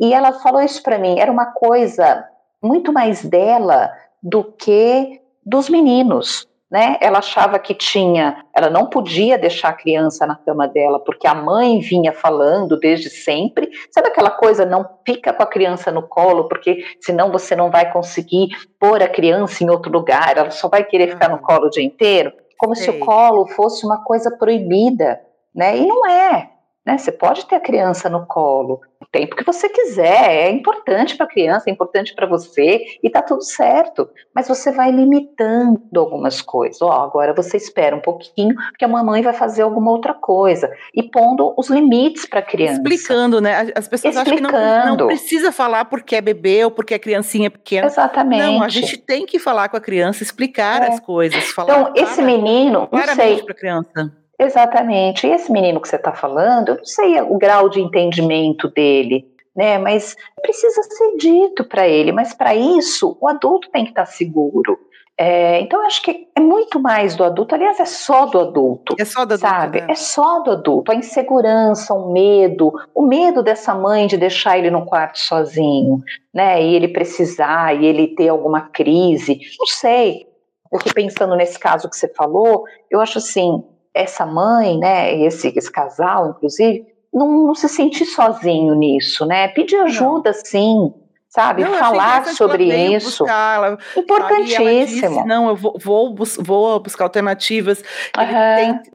E ela falou isso para mim, era uma coisa muito mais dela do que dos meninos né? Ela achava que tinha, ela não podia deixar a criança na cama dela, porque a mãe vinha falando desde sempre. Sabe aquela coisa, não fica com a criança no colo, porque senão você não vai conseguir pôr a criança em outro lugar, ela só vai querer ficar no uhum. colo o dia inteiro, como Sei. se o colo fosse uma coisa proibida, né? E não é. Né? Você pode ter a criança no colo tempo que você quiser, é importante para a criança, é importante para você e está tudo certo. Mas você vai limitando algumas coisas. Ó, agora você espera um pouquinho, porque a mamãe vai fazer alguma outra coisa e pondo os limites para a criança. Explicando, né? As pessoas Explicando. acham que não, não precisa falar porque é bebê ou porque a criancinha é pequena. Exatamente. Não, a gente tem que falar com a criança, explicar é. as coisas. Falar então, esse menino, não sei. para a criança Exatamente. E esse menino que você está falando, eu não sei o grau de entendimento dele, né? Mas precisa ser dito para ele. Mas para isso, o adulto tem que estar tá seguro. É, então, eu acho que é muito mais do adulto. Aliás, é só do adulto. É só do adulto. Sabe? Né? É só do adulto. A insegurança, o medo, o medo dessa mãe de deixar ele no quarto sozinho, né? E ele precisar, e ele ter alguma crise. Não sei. Porque pensando nesse caso que você falou, eu acho assim, essa mãe, né, esse, esse casal, inclusive, não, não, se sentir sozinho nisso, né? Pedir ajuda, não. sim, sabe? Não, Falar sobre isso. Buscar, Importantíssimo. Disse, não, eu vou, vou, vou buscar alternativas. Uhum. Ele tem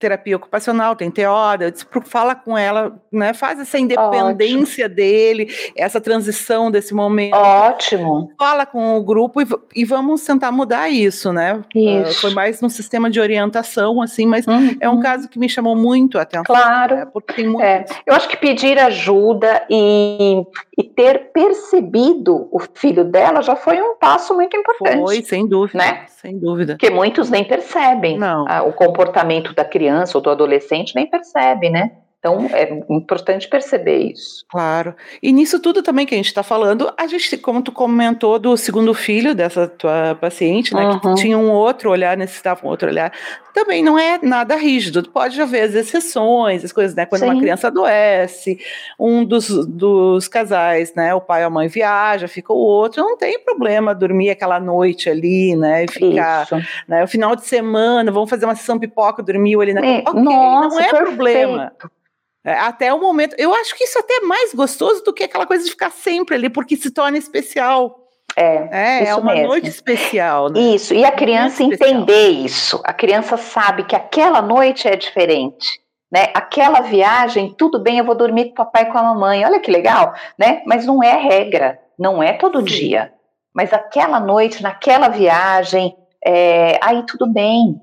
terapia ocupacional, tem teórica, eu disse, fala com ela, né, faz essa independência Ótimo. dele, essa transição desse momento. Ótimo. Fala com o grupo e, e vamos tentar mudar isso, né? Isso. Uh, foi mais no sistema de orientação, assim, mas uhum. é um caso que me chamou muito a atenção. Claro. Né, porque tem muito... É. Eu acho que pedir ajuda e, e ter percebido o filho dela já foi um passo muito importante. Foi, sem dúvida. Né? Sem dúvida. Porque muitos nem percebem Não. O comportamento da criança criança ou do adolescente nem percebe, né? Então é importante perceber isso. Claro. E nisso tudo também que a gente está falando, a gente, como tu comentou do segundo filho dessa tua paciente, né, uhum. que tinha um outro olhar, necessitava um outro olhar, também não é nada rígido. Pode haver as exceções, as coisas, né? Quando Sim. uma criança adoece, um dos, dos casais, né? O pai ou a mãe viaja, fica o outro, não tem problema dormir aquela noite ali, né? E ficar, Isso. né? O final de semana, vamos fazer uma sessão pipoca, dormiu ali na. É, okay, nossa, não é perfeito. problema. É, até o momento, eu acho que isso até é mais gostoso do que aquela coisa de ficar sempre ali, porque se torna especial. É, é, é uma mesmo. noite especial. Né? Isso, e a criança entender isso. A criança sabe que aquela noite é diferente. né? Aquela viagem, tudo bem, eu vou dormir com o papai e com a mamãe, olha que legal, né? Mas não é regra, não é todo Sim. dia. Mas aquela noite, naquela viagem, é, aí tudo bem,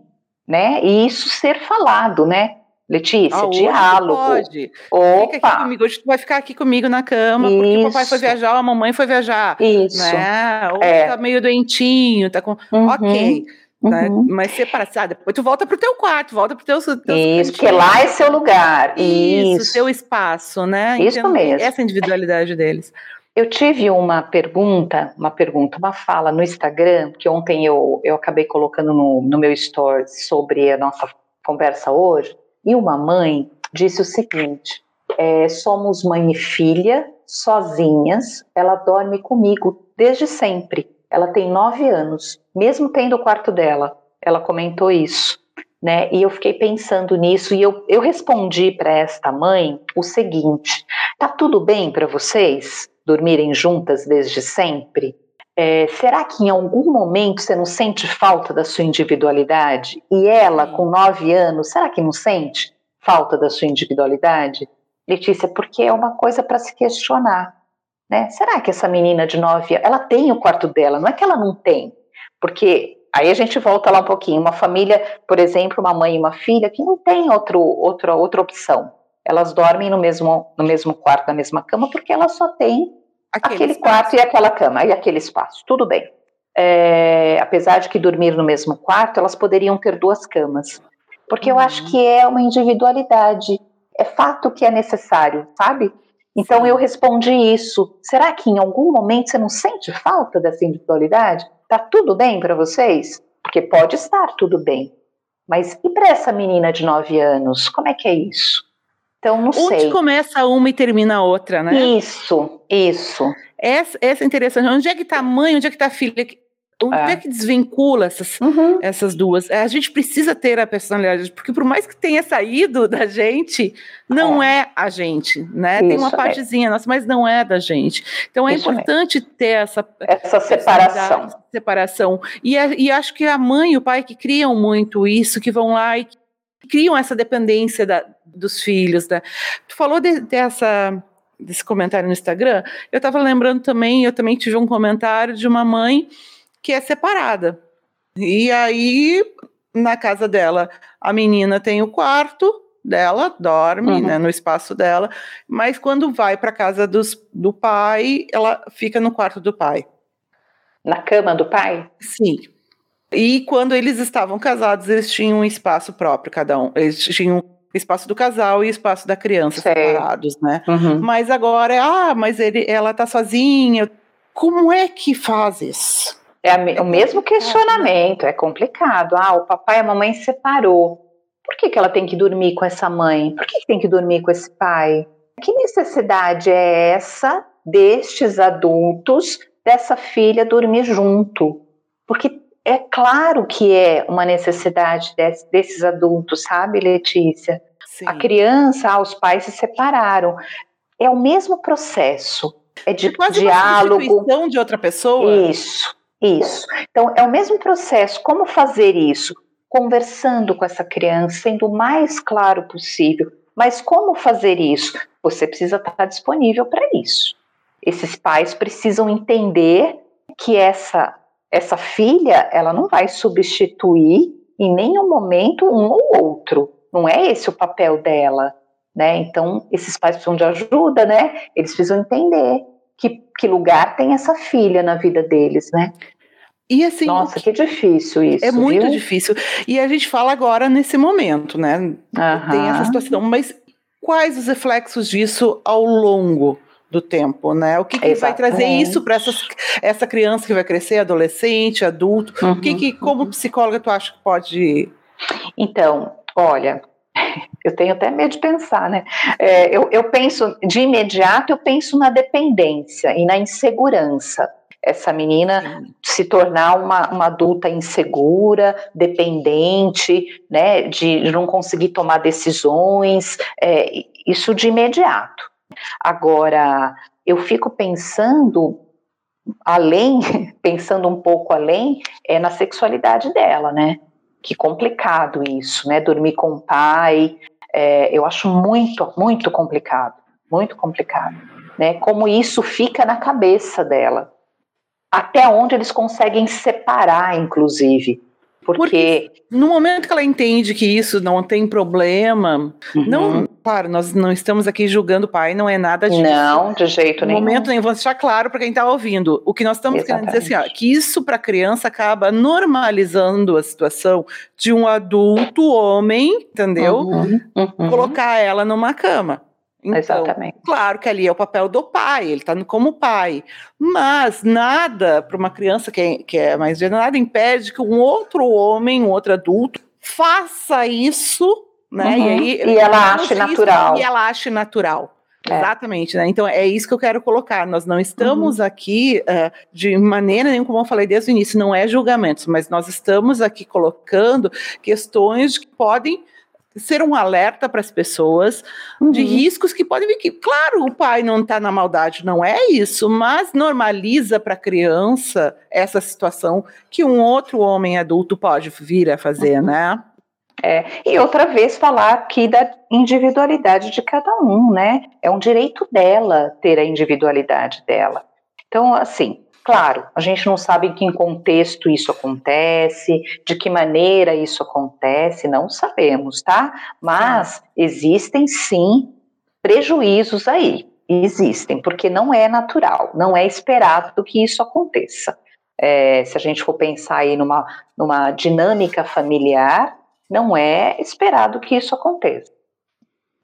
né? E isso ser falado, né? Letícia, ah, diálogo. Pode. Opa. Fica aqui comigo, hoje tu vai ficar aqui comigo na cama, Isso. porque o papai foi viajar, a mamãe foi viajar. Isso. Né? Ou é. tá meio doentinho, tá com. Uhum. Ok. Uhum. Mas separado, ah, depois tu volta pro teu quarto, volta pro teu. teu Isso, porque lá é seu lugar. Isso, Isso. seu espaço, né? Isso Entendo mesmo. Essa individualidade deles. Eu tive uma pergunta, uma pergunta, uma fala no Instagram, que ontem eu, eu acabei colocando no, no meu story sobre a nossa conversa hoje, e uma mãe disse o seguinte: é, somos mãe e filha, sozinhas, ela dorme comigo desde sempre. Ela tem nove anos, mesmo tendo o quarto dela. Ela comentou isso. Né? E eu fiquei pensando nisso e eu, eu respondi para esta mãe o seguinte: tá tudo bem para vocês dormirem juntas desde sempre? É, será que em algum momento você não sente falta da sua individualidade? E ela, com nove anos, será que não sente falta da sua individualidade? Letícia, porque é uma coisa para se questionar. Né? Será que essa menina de 9 anos, ela tem o quarto dela? Não é que ela não tem, porque aí a gente volta lá um pouquinho. Uma família, por exemplo, uma mãe e uma filha que não tem outro, outra, outra opção. Elas dormem no mesmo, no mesmo quarto, na mesma cama, porque elas só têm aquele, aquele quarto e aquela cama, e aquele espaço. Tudo bem. É, apesar de que dormir no mesmo quarto, elas poderiam ter duas camas. Porque uhum. eu acho que é uma individualidade. É fato que é necessário, sabe? Então eu respondi isso. Será que em algum momento você não sente falta dessa individualidade? Tá tudo bem para vocês? Porque pode estar tudo bem. Mas e para essa menina de 9 anos? Como é que é isso? Então não Onde sei. Onde começa uma e termina a outra, né? Isso, isso. Essa, essa é interessante. Onde é que está a mãe? Onde é que está a filha? Onde é. é. que desvincula essas, uhum. essas duas? A gente precisa ter a personalidade, porque por mais que tenha saído da gente, não é, é a gente, né? Isso Tem uma partezinha é. nossa, mas não é da gente. Então é Isso importante ter essa, essa separação. separação. E, e acho que a mãe e o pai que criam muito isso, que vão lá e criam essa dependência da, dos filhos. Da, tu falou de, dessa desse comentário no Instagram, eu estava lembrando também, eu também tive um comentário de uma mãe que é separada. E aí, na casa dela, a menina tem o quarto dela, dorme uhum. né, no espaço dela, mas quando vai para casa dos, do pai, ela fica no quarto do pai. Na cama do pai? Sim. E quando eles estavam casados, eles tinham um espaço próprio, cada um. Eles tinham espaço do casal e espaço da criança Sei. separados, né? Uhum. Mas agora, ah, mas ele, ela tá sozinha. Como é que faz isso? É a, o mesmo questionamento, é complicado. Ah, o papai e a mamãe se separou. Por que, que ela tem que dormir com essa mãe? Por que, que tem que dormir com esse pai? Que necessidade é essa destes adultos, dessa filha dormir junto? Porque é claro que é uma necessidade desse, desses adultos, sabe, Letícia? Sim. A criança, ah, os pais se separaram. É o mesmo processo. É de é quase diálogo. Uma de outra pessoa. Isso. Isso. Então, é o mesmo processo. Como fazer isso? Conversando com essa criança, sendo o mais claro possível. Mas como fazer isso? Você precisa estar disponível para isso. Esses pais precisam entender que essa essa filha, ela não vai substituir em nenhum momento um ou outro. Não é esse o papel dela, né? Então, esses pais precisam de ajuda, né? Eles precisam entender que, que lugar tem essa filha na vida deles, né? E assim, Nossa, que difícil isso. É muito viu? difícil. E a gente fala agora nesse momento, né? Uhum. Tem essa situação, mas quais os reflexos disso ao longo do tempo, né? O que, que vai trazer isso para essa criança que vai crescer, adolescente, adulto? Uhum. O que, que, como psicóloga, tu acha que pode. Então, olha, *laughs* eu tenho até medo de pensar, né? É, eu, eu penso, de imediato, eu penso na dependência e na insegurança. Essa menina se tornar uma, uma adulta insegura, dependente, né, de não conseguir tomar decisões, é, isso de imediato. Agora, eu fico pensando além, *laughs* pensando um pouco além, é na sexualidade dela, né? Que complicado isso, né? Dormir com o pai, é, eu acho muito, muito complicado, muito complicado, né? Como isso fica na cabeça dela, até onde eles conseguem separar, inclusive, porque, porque, no momento que ela entende que isso não tem problema, uhum. não, claro, nós não estamos aqui julgando o pai, não é nada disso. Não, de jeito no nenhum. No momento nem vou deixar claro para quem está ouvindo. O que nós estamos Exatamente. querendo dizer assim, ó, que isso para a criança acaba normalizando a situação de um adulto homem, entendeu? Uhum. Uhum. Colocar ela numa cama. Então, Exatamente. Claro que ali é o papel do pai, ele está como pai. Mas nada, para uma criança que é, que é mais velha, nada impede que um outro homem, um outro adulto, faça isso, né? Uhum. E, aí, e ela ache natural. E ela ache natural. É. Exatamente, né? Então é isso que eu quero colocar. Nós não estamos uhum. aqui uh, de maneira nenhuma, como eu falei desde o início, não é julgamentos, mas nós estamos aqui colocando questões que podem ser um alerta para as pessoas uhum. de riscos que podem vir. Claro, o pai não está na maldade, não é isso, mas normaliza para a criança essa situação que um outro homem adulto pode vir a fazer, uhum. né? É, e outra vez falar aqui da individualidade de cada um, né? É um direito dela ter a individualidade dela. Então, assim, Claro, a gente não sabe em que contexto isso acontece, de que maneira isso acontece, não sabemos, tá? Mas existem sim prejuízos aí, existem, porque não é natural, não é esperado que isso aconteça. É, se a gente for pensar aí numa, numa dinâmica familiar, não é esperado que isso aconteça.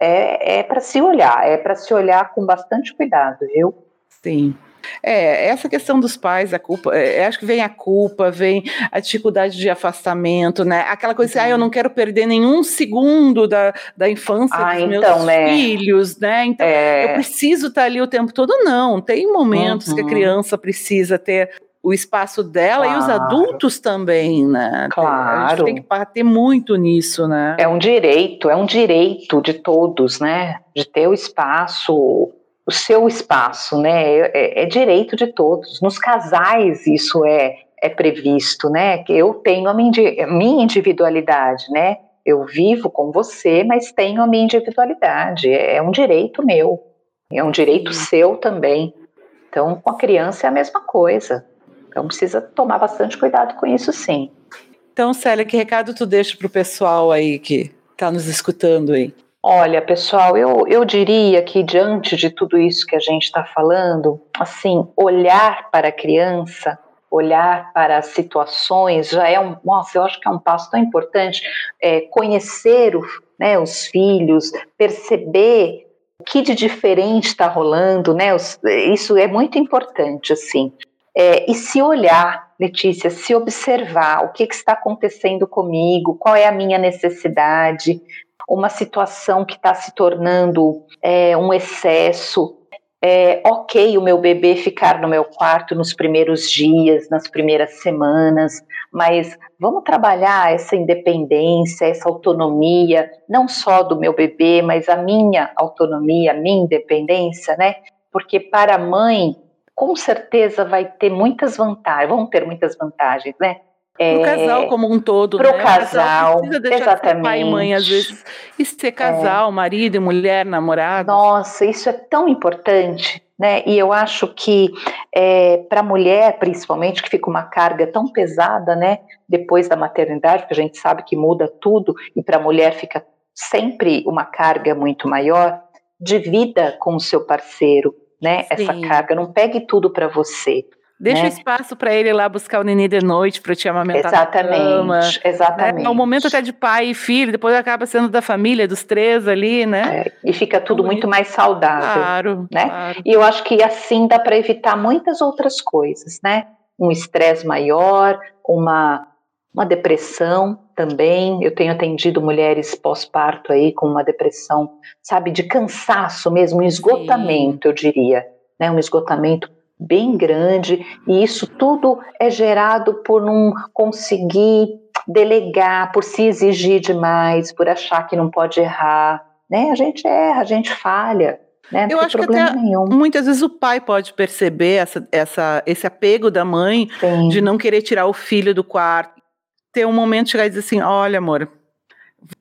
É, é para se olhar, é para se olhar com bastante cuidado, viu? Sim. É, essa questão dos pais, a culpa, é, acho que vem a culpa, vem a dificuldade de afastamento, né? Aquela coisa assim, ah, eu não quero perder nenhum segundo da, da infância ah, dos então, meus né? filhos, né? Então, é... eu preciso estar ali o tempo todo. Não, tem momentos uhum. que a uhum. criança precisa ter o espaço dela claro. e os adultos também, né? Claro. A gente tem que bater muito nisso, né? É um direito, é um direito de todos, né? De ter o espaço o seu espaço, né? É, é, direito de todos. Nos casais isso é, é previsto, né? Que eu tenho a minha, individualidade, né? Eu vivo com você, mas tenho a minha individualidade. É, é um direito meu, é um direito seu também. Então, com a criança é a mesma coisa. Então, precisa tomar bastante cuidado com isso, sim. Então, Célia, que recado tu deixa para o pessoal aí que está nos escutando aí? Olha, pessoal, eu, eu diria que diante de tudo isso que a gente está falando, assim, olhar para a criança, olhar para as situações, já é um, nossa, eu acho que é um passo tão importante, é, conhecer o, né, os filhos, perceber o que de diferente está rolando, né, os, isso é muito importante, assim, é, e se olhar, Letícia, se observar o que, que está acontecendo comigo, qual é a minha necessidade, uma situação que está se tornando é, um excesso. É ok o meu bebê ficar no meu quarto nos primeiros dias, nas primeiras semanas, mas vamos trabalhar essa independência, essa autonomia, não só do meu bebê, mas a minha autonomia, a minha independência, né? Porque para a mãe, com certeza vai ter muitas vantagens, vão ter muitas vantagens, né? Para o é, casal como um todo, pro né? casal, precisa deixar exatamente. De pai e mãe, às vezes, e ser casal, é. marido e mulher, namorado. Nossa, isso é tão importante, né? E eu acho que é, para a mulher, principalmente, que fica uma carga tão pesada, né? Depois da maternidade, porque a gente sabe que muda tudo, e para a mulher fica sempre uma carga muito maior, divida com o seu parceiro, né? Sim. Essa carga, não pegue tudo para você. Deixa né? espaço para ele lá buscar o neném de noite para te amamentar exatamente, cama. Exatamente. Né? É um momento até de pai e filho, depois acaba sendo da família, dos três ali, né? É, e fica tudo muito, muito mais saudável. Claro, né? Claro. E eu acho que assim dá para evitar muitas outras coisas, né? Um estresse maior, uma, uma depressão também. Eu tenho atendido mulheres pós-parto aí com uma depressão, sabe, de cansaço mesmo, um esgotamento, Sim. eu diria. Né, um esgotamento bem grande, e isso tudo é gerado por não conseguir delegar, por se exigir demais, por achar que não pode errar. Né? A gente erra, a gente falha. Né? Eu acho que até nenhum. muitas vezes o pai pode perceber essa, essa, esse apego da mãe Sim. de não querer tirar o filho do quarto, ter um momento de chegar e dizer assim: olha, amor,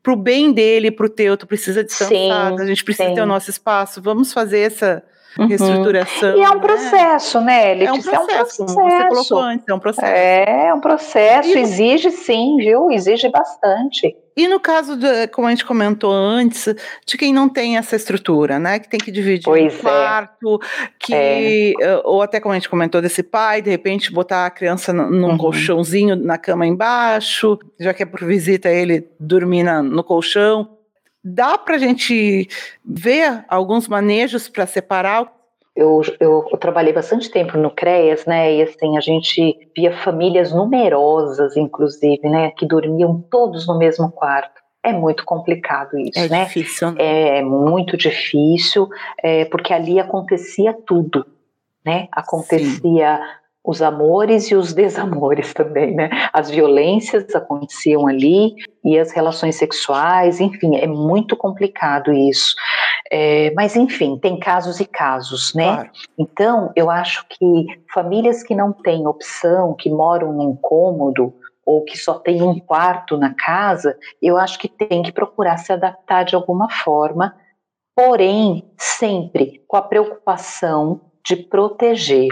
pro bem dele, pro teu, tu precisa descansar, Sim, a gente precisa sim. ter o nosso espaço, vamos fazer essa Uhum. reestruturação. E é um né? processo, né, É um processo, como você colocou antes, é um processo. É um processo, E- exige sim, viu? Exige bastante. E no caso, do, como a gente comentou antes, de quem não tem essa estrutura, né? Que tem que dividir Pois um é. quarto, que, eh, ou até como a gente comentou desse pai, de repente botar a criança num num Uhum. colchãozinho na cama embaixo, já que é por visita ele dormir na- no colchão. Dá pra gente ver alguns manejos para separar? Eu, eu, eu trabalhei bastante tempo no CREAS, né? E assim, a gente via famílias numerosas, inclusive, né? Que dormiam todos no mesmo quarto. É muito complicado isso, É né? difícil, né? É muito difícil, é, porque ali acontecia tudo, né? Acontecia os amores e os desamores *laughs* também, né? As violências aconteciam ali e as relações sexuais, enfim, é muito complicado isso. É, mas enfim, tem casos e casos, né? Claro. Então, eu acho que famílias que não têm opção, que moram num cômodo ou que só tem um quarto na casa, eu acho que tem que procurar se adaptar de alguma forma, porém, sempre com a preocupação de proteger.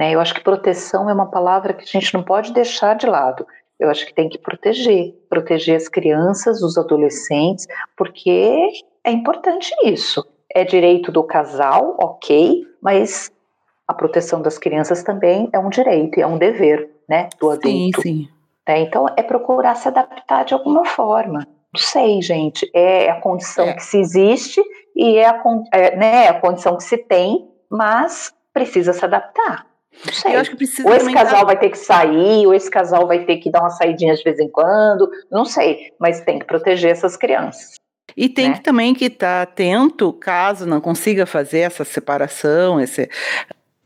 Né? Eu acho que proteção é uma palavra que a gente não pode deixar de lado. Eu acho que tem que proteger, proteger as crianças, os adolescentes, porque é importante isso. É direito do casal, ok, mas a proteção das crianças também é um direito e é um dever, né, do Sim, adulto. sim. né? Então é procurar se adaptar de alguma forma. Não sei, gente, é a condição É. que se existe e é a, é, né, a condição que se tem, mas precisa se adaptar. Não sei. Eu acho que precisa Ou esse casal dar- vai ter que sair, ou esse casal vai ter que dar uma saidinha de vez em quando, não sei, mas tem que proteger essas crianças. E tem né? que também que estar atento, caso não consiga fazer essa separação, esse,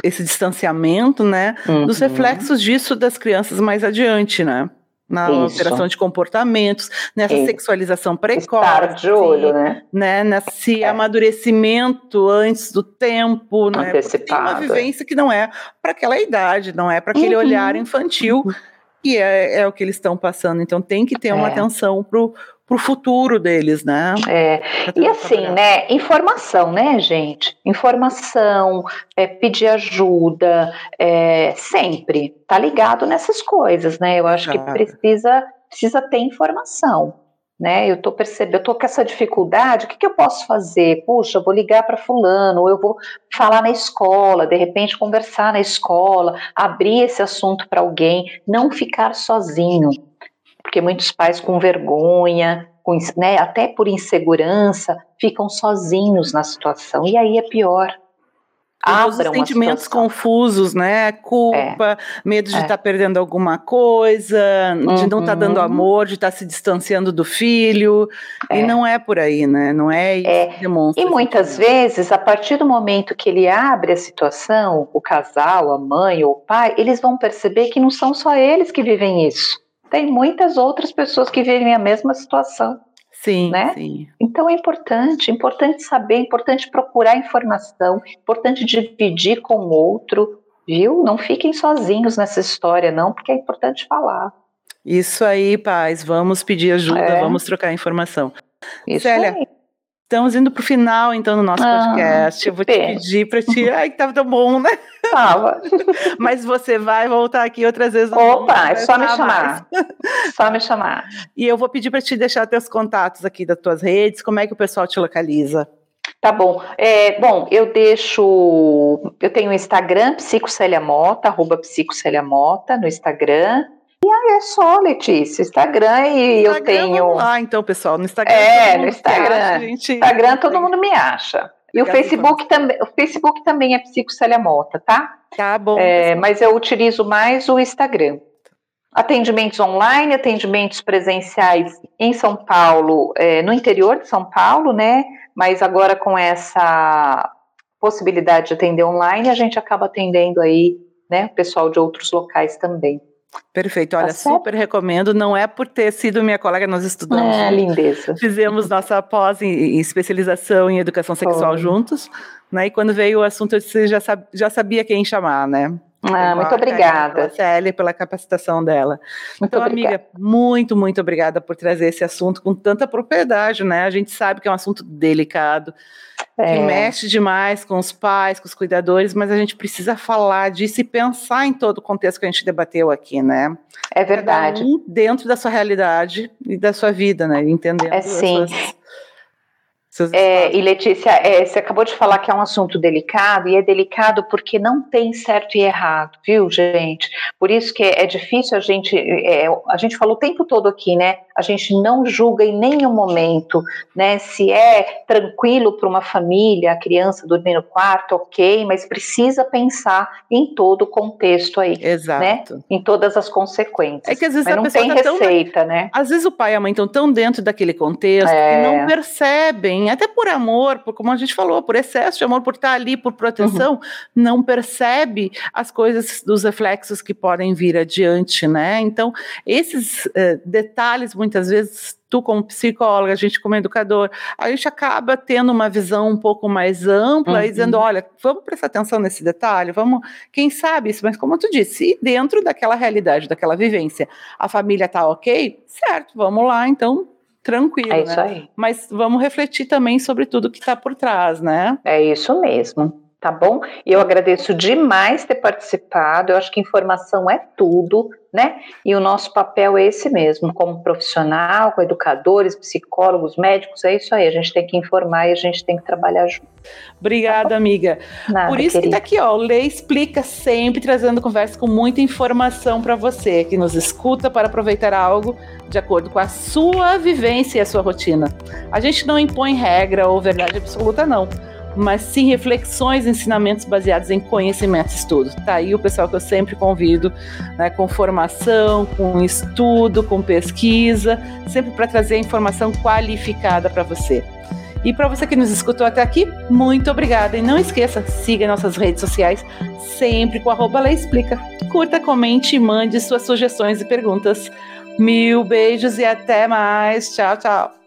esse distanciamento, né? Dos Uhum. reflexos disso das crianças mais adiante, né? Na Isso. alteração de comportamentos, nessa Isso. sexualização precoce, Estar de olho, né? né? Nesse É. amadurecimento antes do tempo, né? Tem uma vivência que não é para aquela idade, não é para aquele Uhum. olhar infantil, que é, é o que eles estão passando. Então tem que ter uma É. atenção pro, pro futuro deles, né? É, E assim, né? Informação, né, gente? Informação, é, pedir ajuda, é, sempre. Tá ligado nessas coisas, né? Eu acho que precisa, precisa ter informação. Né, eu tô percebendo, eu tô com essa dificuldade, o que, que eu posso fazer? Puxa, eu vou ligar para fulano, ou eu vou falar na escola, de repente conversar na escola, abrir esse assunto para alguém, não ficar sozinho, porque muitos pais com vergonha, com, né, até por insegurança, ficam sozinhos na situação, e aí é pior. Todos os sentimentos confusos, né? Culpa, medo de É. estar perdendo alguma coisa, de não estar dando Uhum. amor, de estar se distanciando do filho. E É. não é por aí, né? Não é isso É. que demonstra. E muitas vezes, a partir do momento que ele abre a situação, o casal, a mãe ou o pai, eles vão perceber que não são só eles que vivem isso. Tem muitas outras pessoas que vivem a mesma situação. Sim, né? sim. Então é importante, importante saber, importante procurar informação, importante dividir com o outro, viu? Não fiquem sozinhos nessa história, não, porque é importante falar. Isso aí, pais. Vamos pedir ajuda, É. vamos trocar informação. Isso Célia. Estamos indo para o final, então, do nosso Ah, podcast. Eu vou te pedir para ti. Ai, que tava tão bom, né? Tava. *laughs* Mas você vai voltar aqui outras vezes. Opa, é só me conversar mais. chamar. *laughs* Só me chamar. E eu vou pedir para te deixar teus contatos aqui das tuas redes. Como é que o pessoal te localiza? Tá bom. É, bom, eu deixo. Eu tenho o Instagram, psicoceliamota, arroba psicoceliamota no Instagram. É só, Letícia, Instagram e eu Instagram, tenho. vamos lá, então, pessoal. No Instagram. É, no Instagram. acha, gente. Instagram todo mundo me acha. E o Obrigada, Facebook também, o Facebook também é Psicocélia Mota, tá? Tá bom. É, mas eu utilizo mais o Instagram. Atendimentos online, atendimentos presenciais em São Paulo, é, no interior de São Paulo, né? Mas agora com essa possibilidade de atender online, a gente acaba atendendo aí, né, o pessoal de outros locais também. Perfeito. Olha, Tá super recomendo. Não é por ter sido minha colega, nós estudamos. É, lindeza. Fizemos nossa pós em, em especialização em educação sexual Foi. juntos, né? E quando veio o assunto, eu disse, já, sab- já sabia quem chamar, né? Ah, muito obrigada. Célia pela capacitação dela. Muito então, obrigada. amiga, muito, muito obrigada por trazer esse assunto com tanta propriedade, né? A gente sabe que é um assunto delicado, é. que mexe demais com os pais, com os cuidadores, mas a gente precisa falar disso e pensar em todo o contexto que a gente debateu aqui, né? É verdade. Um dentro da sua realidade e da sua vida, né? Entendendo. É sim. Suas é, e Letícia, é, você acabou de falar que é um assunto delicado, e é delicado porque não tem certo e errado, viu, gente? Por isso que é, difícil a gente. É, a gente falou o tempo todo aqui, né? A gente não julga em nenhum momento, né? Se é tranquilo para uma família, a criança dormir no quarto, ok, mas precisa pensar em todo o contexto aí. Né? Exato. Né? Em todas as consequências. É que às vezes mas não tem tá receita, tão, né? Às vezes o pai e a mãe estão tão dentro daquele contexto que não é. Percebem até por amor, por, como a gente falou, por excesso de amor, por estar ali, por proteção, uhum. não percebe as coisas dos reflexos que podem vir adiante, né? Então, esses uh, detalhes, muitas vezes, tu como psicóloga, a gente como educador, a gente acaba tendo uma visão um pouco mais ampla uhum. e dizendo, olha, vamos prestar atenção nesse detalhe, vamos, quem sabe isso, mas como tu disse, dentro daquela realidade, daquela vivência, a família tá ok, certo, vamos lá, então tranquilo. É isso né? aí. Mas vamos refletir também sobre tudo que está por trás, né? É isso mesmo. Tá bom? Eu agradeço demais ter participado. Eu acho que informação é tudo, né? E o nosso papel é esse mesmo, como profissional, com educadores, psicólogos, médicos, é isso aí. A gente tem que informar e a gente tem que trabalhar junto. Obrigada, tá amiga. Nada, Por isso querida. que tá aqui, ó, o Lê Explica sempre trazendo conversa com muita informação para você que nos escuta para aproveitar algo de acordo com a sua vivência e a sua rotina. A gente não impõe regra ou verdade absoluta, não mas sim reflexões, ensinamentos baseados em conhecimento e estudo. Tá aí o pessoal que eu sempre convido, né, com formação, com estudo, com pesquisa, sempre para trazer informação qualificada para você. E para você que nos escutou até aqui, muito obrigada. E não esqueça, siga nossas redes sociais, sempre com arroba Explica. Curta, comente e mande suas sugestões e perguntas. Mil beijos e até mais. Tchau, tchau.